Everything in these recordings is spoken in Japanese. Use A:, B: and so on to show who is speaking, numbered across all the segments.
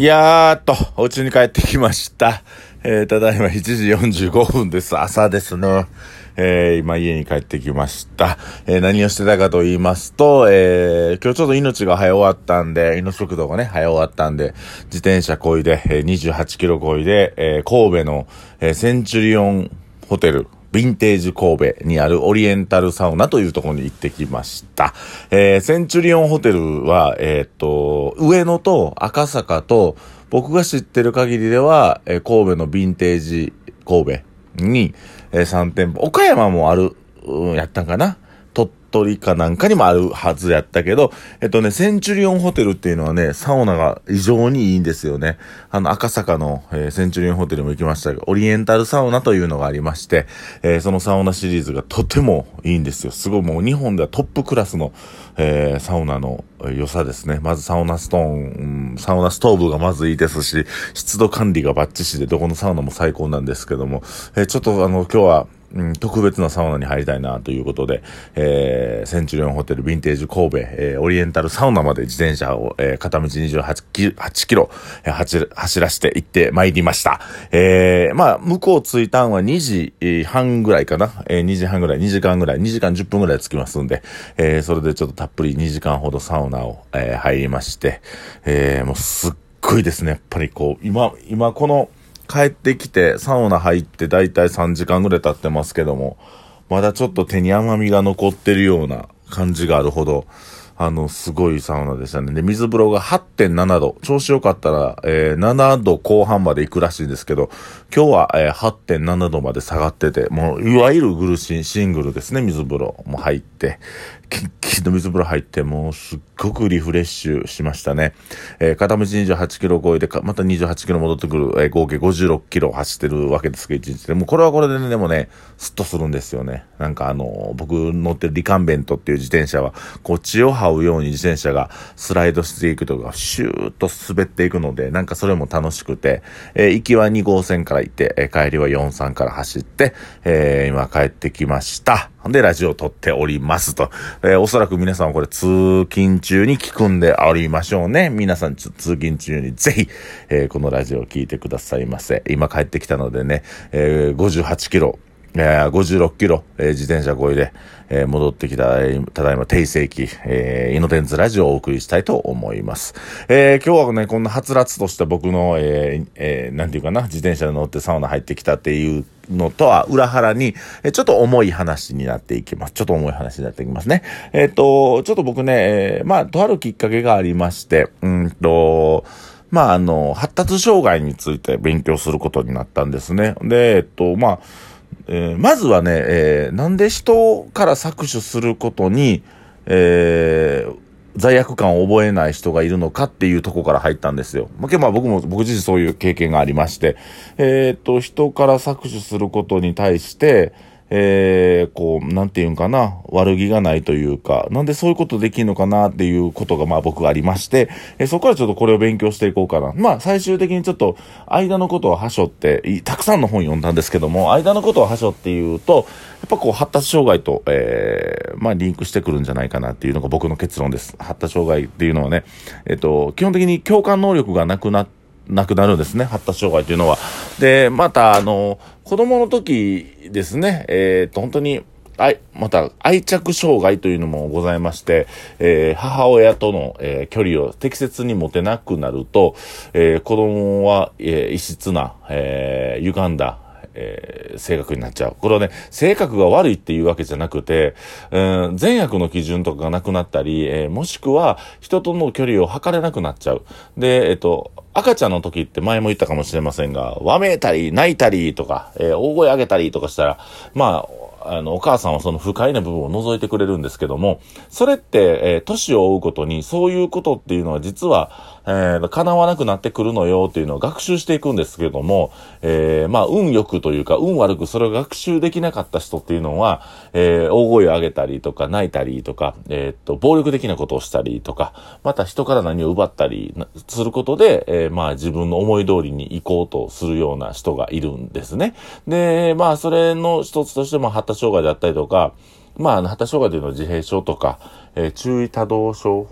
A: いやーっと、お家に帰ってきました。えー、ただいま7時45分です。朝ですね。えー、今家に帰ってきました。えー、何をしてたかと言いますと、えー、今日ちょっと命が早終わったんで、命速度がね、早終わったんで、自転車こいで、え、28キロこいで、え、神戸の、え、センチュリオンホテル、ヴィンテージ神戸にあるオリエンタルサウナというところに行ってきました。えー、センチュリオンホテルは、えーっと、上野と赤坂と、僕が知ってる限りでは、えー神戸のヴィンテージ神戸に、えー3店舗、岡山もある、うんやったんかな取かなんかにもあるはずやったけど、えっとね、センチュリオンホテルっていうのはね、サウナが異常にいいんですよね。あの、赤坂の、えーセンチュリオンホテルも行きましたが、オリエンタルサウナというのがありまして、えーそのサウナシリーズがとてもいいんですよ。すごいもう日本ではトップクラスの、えーサウナの良さですね。まずサウナストーン、サウナストーブがまずいいですし、湿度管理がバッチシで、どこのサウナも最高なんですけども、えちょっとあの、今日は、うん、特別なサウナに入りたいなということで、えー、センチュリオンホテルヴィンテージ神戸、えー、オリエンタルサウナまで自転車を、えー、片道28キ8キロ、えー走らして行って参りました。えー、まあ、向こう着いたんは2時半ぐらいかな。えー、2時半ぐらい、2時間ぐらい、2時間10分ぐらい着きますんで、えー、それでちょっとたっぷり2時間ほどサウナを、えー、入りまして、えー、もうすっごいですね。やっぱりこう、今、今この、帰ってきて、サウナ入ってだいたい3時間ぐらい経ってますけども、まだちょっと手に甘みが残ってるような感じがあるほど、あの、すごいサウナでしたね。で、水風呂が8.7度。調子良かったら、えー7度後半まで行くらしいんですけど、今日は、えー8.7度まで下がってて、もう、いわゆるグルシン、シングルですね、水風呂も入って、キンキンの水風呂入って、もう、すっごくリフレッシュしましたね。えー片道28キロ超えて、また28キロ戻ってくる、えー合計56キロ走ってるわけですけど、1日で。もうこれはこれでね、でもね、スッとするんですよね。なんかあのー僕乗ってるリカンベントっていう自転車は、こう血を這うように自転車がスライドしていくとか、シューッと滑っていくので、なんかそれも楽しくて、えー行きは2号線から行って、えー帰りは4、3から走って、えー今帰ってきました。で、ラジオを撮っておりますと。えーおそらく皆さんはこれ通勤中に聞くんでありましょうね。皆さん通勤中にぜひ、えーこのラジオを聞いてくださいませ。今帰ってきたのでね、えー58キロ、えー56キロ、えー自転車こいで、えー戻ってきた、えーただいま定世紀、えー、イノテンズラジオをお送りしたいと思います。えー今日はね、こんなはつらつとした僕の、えーえーなんていうかな、自転車に乗ってサウナ入ってきたっていうのとは裏腹に、えーちょっと重い話になっていきます。ちょっと重い話になっていきますね。えっ、と、ちょっと僕ね、えーまあ、とあるきっかけがありまして、うんと、まあ、あの、発達障害について勉強することになったんですね。で、えっと、まあ、えーまずはね、えーなんで人から搾取することに、えー罪悪感を覚えない人がいるのかっていうとこから入ったんですよ。まあ、ま僕も、僕自身そういう経験がありまして、えーっと、人から搾取することに対して、えー、こう、なんていうんかな、悪気がないというか、なんでそういうことできるのかなっていうことがまあ僕ありまして、えーそこからちょっとこれを勉強していこうかな。まあ最終的にちょっと、間のことをはしょって、たくさんの本読んだんですけども、間のことをはしょっていうと、やっぱこう発達障害と、えー、まあリンクしてくるんじゃないかなっていうのが僕の結論です。発達障害っていうのはね、えっと、基本的に共感能力がなくなってなくなるんですね、発達障害というのは。で、また、あの、子供の時ですね、えっと、本当に、あい、また、愛着障害というのもございまして、えー母親との、えー距離を適切に持てなくなると、えー子供は、えー異質な、えー歪んだ、えー性格になっちゃう。これはね、性格が悪いっていうわけじゃなくて、うん、善悪の基準とかがなくなったり、えーもしくは人との距離を測れなくなっちゃう。で、えっと、赤ちゃんの時って前も言ったかもしれませんが、わめいたり、泣いたりとか、え大声上げたりとかしたら、まあ、あの、お母さんはその不快な部分を除いてくれるんですけども、それって、えー年を追うごとに、そういうことっていうのは実は、えー叶わなくなってくるのよっていうのを学習していくんですけども、えーまあ、運良くというか、運悪くそれを学習できなかった人っていうのは、えー大声を上げたりとか、泣いたりとか、えーっと、暴力的なことをしたりとか、また人から何を奪ったりすることで、えーまあ、自分の思い通りに行こうとするような人がいるんですね。で、まあ、それの一つとしても発達障害であったりとか、まあ、発達障害というのは自閉症とか、えー注意多動症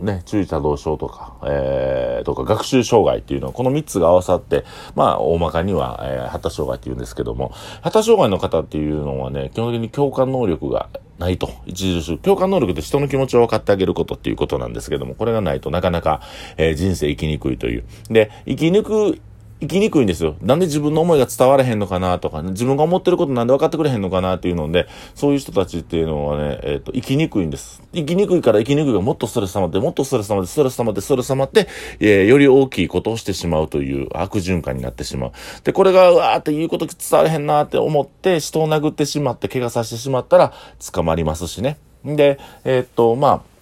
A: ね、注意多動症とか、えー、とか学習障害っていうのは、この3つが合わさって、まあ、大まかには、えー、発達障害って言うんですけども、発達障害の方っていうのはね、基本的に共感能力がないと。著しく。共感能力って人の気持ちを分かってあげることっていうことなんですけども、これがないとなかなか、えー、人生生きにくいという。で、生き抜く生きにくいんですよ。なんで自分の思いが伝わらへんのかなとか、ね、自分が思ってることなんで分かってくれへんのかなっていうので、そういう人たちっていうのはね、えっ、ー、と、生きにくいんです。生きにくいから生きにくいがもっとストレス溜まって、もっとストレス溜まって、ストレス溜まって、ストレス溜まって、えー、より大きいことをしてしまうという悪循環になってしまう。で、これが、うわーって言うこと伝わらへんなって思って、人を殴ってしまって、怪我させてしまったら、捕まりますしね。で、えっ、ー、と、まあ、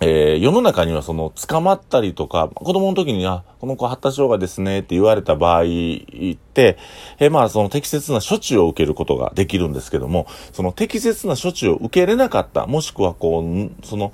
A: えー、世の中にはその捕まったりとか、子供の時に、あ、この子発達障害ですねって言われた場合って、えー、まあその適切な処置を受けることができるんですけども、その適切な処置を受けれなかった、もしくはこう、その、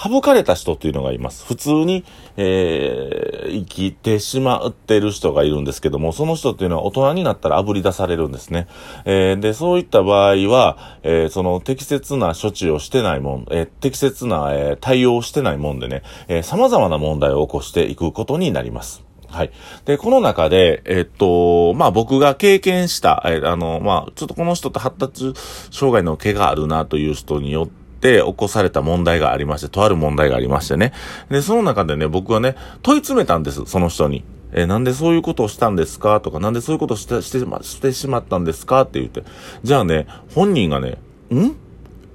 A: 省かれた人っていうのがいます。普通に、えー、生きてしまってる人がいるんですけども、その人っていうのは大人になったら炙り出されるんですね。えー、で、そういった場合は、えー、その適切な処置をしてないもん、えー、適切な、えー、対応をしてないもんでね、えー、様々な問題を起こしていくことになります。はい。で、この中で、えっと、まあ僕が経験した、えあの、まあちょっとこの人って発達障害の毛があるなという人によって、って起こされた問題がありまして、とある問題がありましてね。で、その中でね、僕はね、問い詰めたんです、その人に。えなんでそういうことをしたんですか？とか、なんでそういうことをしてしてしてしまったんですか？って言って。じゃあね、本人がね、ん？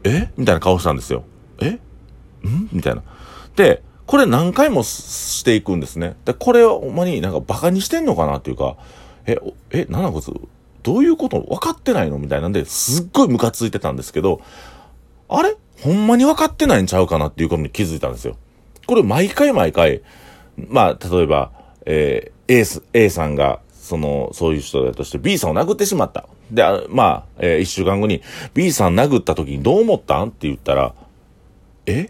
A: え？みたいな顔したんですよ。え？ん？みたいな。で、これ何回もしていくんですね。で、これをほんまになんかバカにしてんのかなっていうか、え、え、なんだこいつ、どういうこと？分かってないの？みたいなんで、すっごいムカついてたんですけど、あれ？ほんまに分かってないんちゃうかなっていうことに気づいたんですよ。これ毎回毎回、まあ、例えば、えー、A, A さんが、その、そういう人だとして B さんを殴ってしまった。で、あまあ、えー、一週間後に B さん殴った時にどう思ったんって言ったら、え？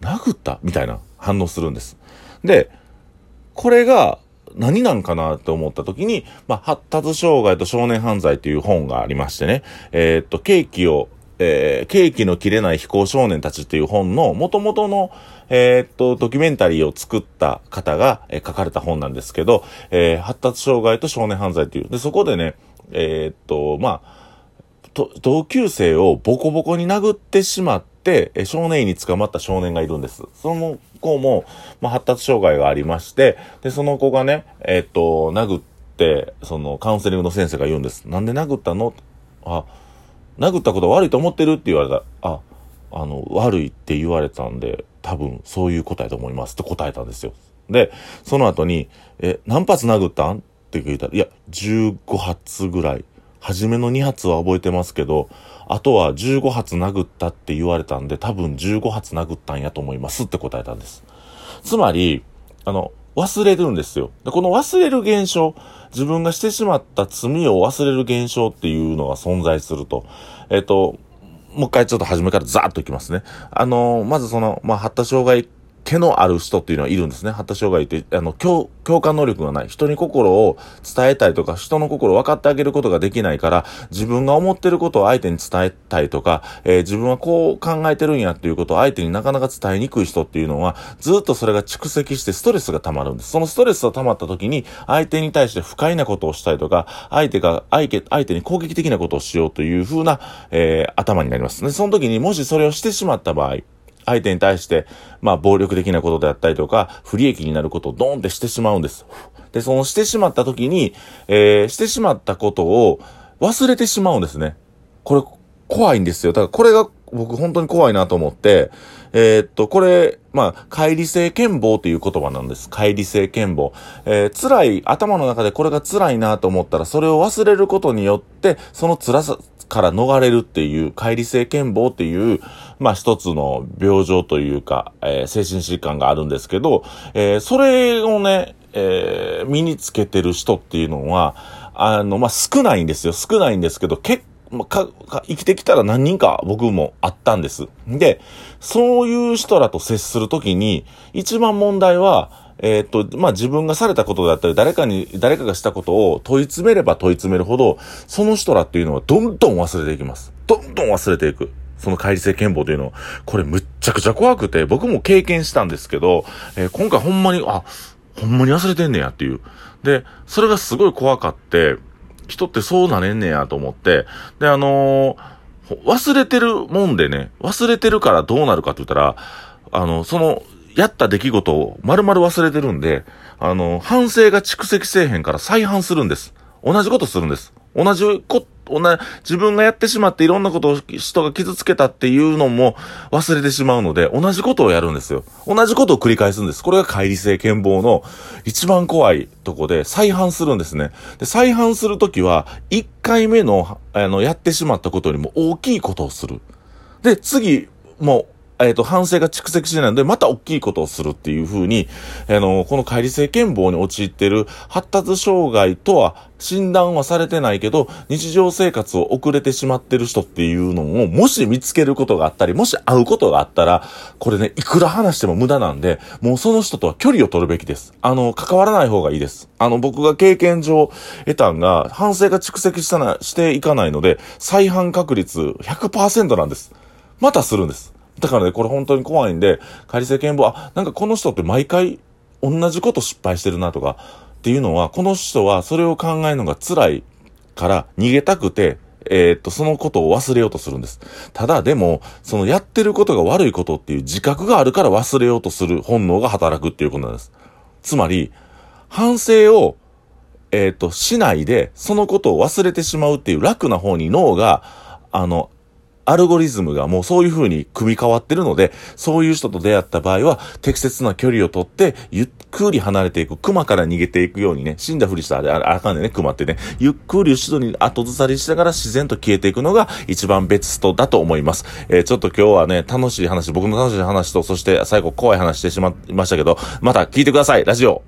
A: 殴った？みたいな反応するんです。で、これが何なんかなって思った時に、まあ、発達障害と少年犯罪っていう本がありましてね、えー、っと、ケーキをえー、ケーキの切れない非行少年たちっていう本の元々の、えー、っと、ドキュメンタリーを作った方が、えー、書かれた本なんですけど、えー、発達障害と少年犯罪っていう。で、そこでね、えー、っと、まあ、同級生をボコボコに殴ってしまって、え少年院に捕まった少年がいるんです。その子も、まあ、発達障害がありまして、で、その子がね、えっと、殴って、そのカウンセリングの先生が言うんです。なんで殴ったの？あ、殴ったこと悪いと思ってるって言われたらあ、あの、悪いって言われたんで、多分そういう答えと思いますって答えたんですよ。で、その後に、え、何発殴ったんって聞いたら、いや、15発ぐらい。初めの2発は覚えてますけど、あとは15発殴ったって言われたんで、多分15発殴ったんやと思いますって答えたんです。つまり、あの、忘れるんですよ。でこの忘れる現象、自分がしてしまった罪を忘れる現象っていうのが存在すると。えっ、と、もう一回ちょっと初めからザーッといきますね。あのまずその、まあ、発達障害毛のある人っていうのはいるんですね。発達障害って、あの、共、共感能力がない。人に心を伝えたいとか、人の心を分かってあげることができないから、自分が思ってることを相手に伝えたいとか、えー、自分はこう考えてるんやっていうことを相手になかなか伝えにくい人っていうのは、ずっとそれが蓄積してストレスが溜まるんです。そのストレスが溜まった時に、相手に対して不快なことをしたいとか、相手が、相手、相手に攻撃的なことをしようという風な、えー、頭になります。で、その時にもしそれをしてしまった場合、相手に対して、まあ、暴力的なことであったりとか、不利益になることをドーンってしてしまうんです。で、そのしてしまった時に、えー、してしまったことを忘れてしまうんですね。これ、怖いんですよ。だからこれが僕本当に怖いなと思って、えー、っと、これ、まあ、乖離性健忘っていう言葉なんです。乖離性健忘。えー、辛い、頭の中でこれが辛いなと思ったら、それを忘れることによって、その辛さから逃れるっていう、乖離性健忘っていう、まあ一つの病状というか、えー、精神疾患があるんですけど、えー、それをね、えー、身につけてる人っていうのは、あの、まあ少ないんですよ。少ないんですけど、結ま、か、か、生きてきたら何人か僕もあったんです。で、そういう人らと接するときに、一番問題は、えー、っと、まあ、自分がされたことだったり、誰かに、誰かがしたことを問い詰めれば問い詰めるほど、その人らっていうのはどんどん忘れていきます。どんどん忘れていく。その乖離性健忘というのは。これむっちゃくちゃ怖くて、僕も経験したんですけど、えー、今回ほんまに、あ、ほんまに忘れてんねやっていう。で、それがすごい怖かって、人ってそうなれんねやと思って、で、あのー、忘れてるもんでね、忘れてるからどうなるかって言ったら、あの、その、やった出来事を丸々忘れてるんで、あの、反省が蓄積せえへんから再犯するんです。同じことするんです。同じこ、同じ、自分がやってしまっていろんなことを人が傷つけたっていうのも忘れてしまうので、同じことをやるんですよ。同じことを繰り返すんです。これが乖離性健忘の一番怖いとこで再犯するんですね。で、再犯するときは、一回目の、あの、やってしまったことよりも大きいことをする。で、次、もう、えっ、ー、と、反省が蓄積しないので、また大きいことをするっていう風に、あの、この乖離性健忘に陥っている発達障害とは診断はされてないけど、日常生活を遅れてしまってる人っていうのを、もし見つけることがあったり、もし会うことがあったら、これね、いくら話しても無駄なんで、もうその人とは距離を取るべきです。あの、関わらない方がいいです。あの、僕が経験上得たんが、反省が蓄積したな、していかないので、再犯確率100%なんです。またするんです。だからね、これ本当に怖いんで、仮世見望、あ、なんかこの人って毎回同じこと失敗してるなとか、っていうのは、この人はそれを考えるのが辛いから逃げたくて、えー、っと、そのことを忘れようとするんです。ただでも、そのやってることが悪いことっていう自覚があるから忘れようとする本能が働くっていうことなんです。つまり、反省を、えー、っと、しないで、そのことを忘れてしまうっていう楽な方に脳が、あの、アルゴリズムがもうそういう風に組み替わってるので、そういう人と出会った場合は、適切な距離をとって、ゆっくり離れていく。熊から逃げていくようにね、死んだふりしたらああかんねね、熊ってね。ゆっくり後ろに後ずさりしながら自然と消えていくのが一番ベストだと思います。えー、ちょっと今日はね、楽しい話、僕の楽しい話と、そして最後怖い話してしまいましたけど、また聞いてください。ラジオ。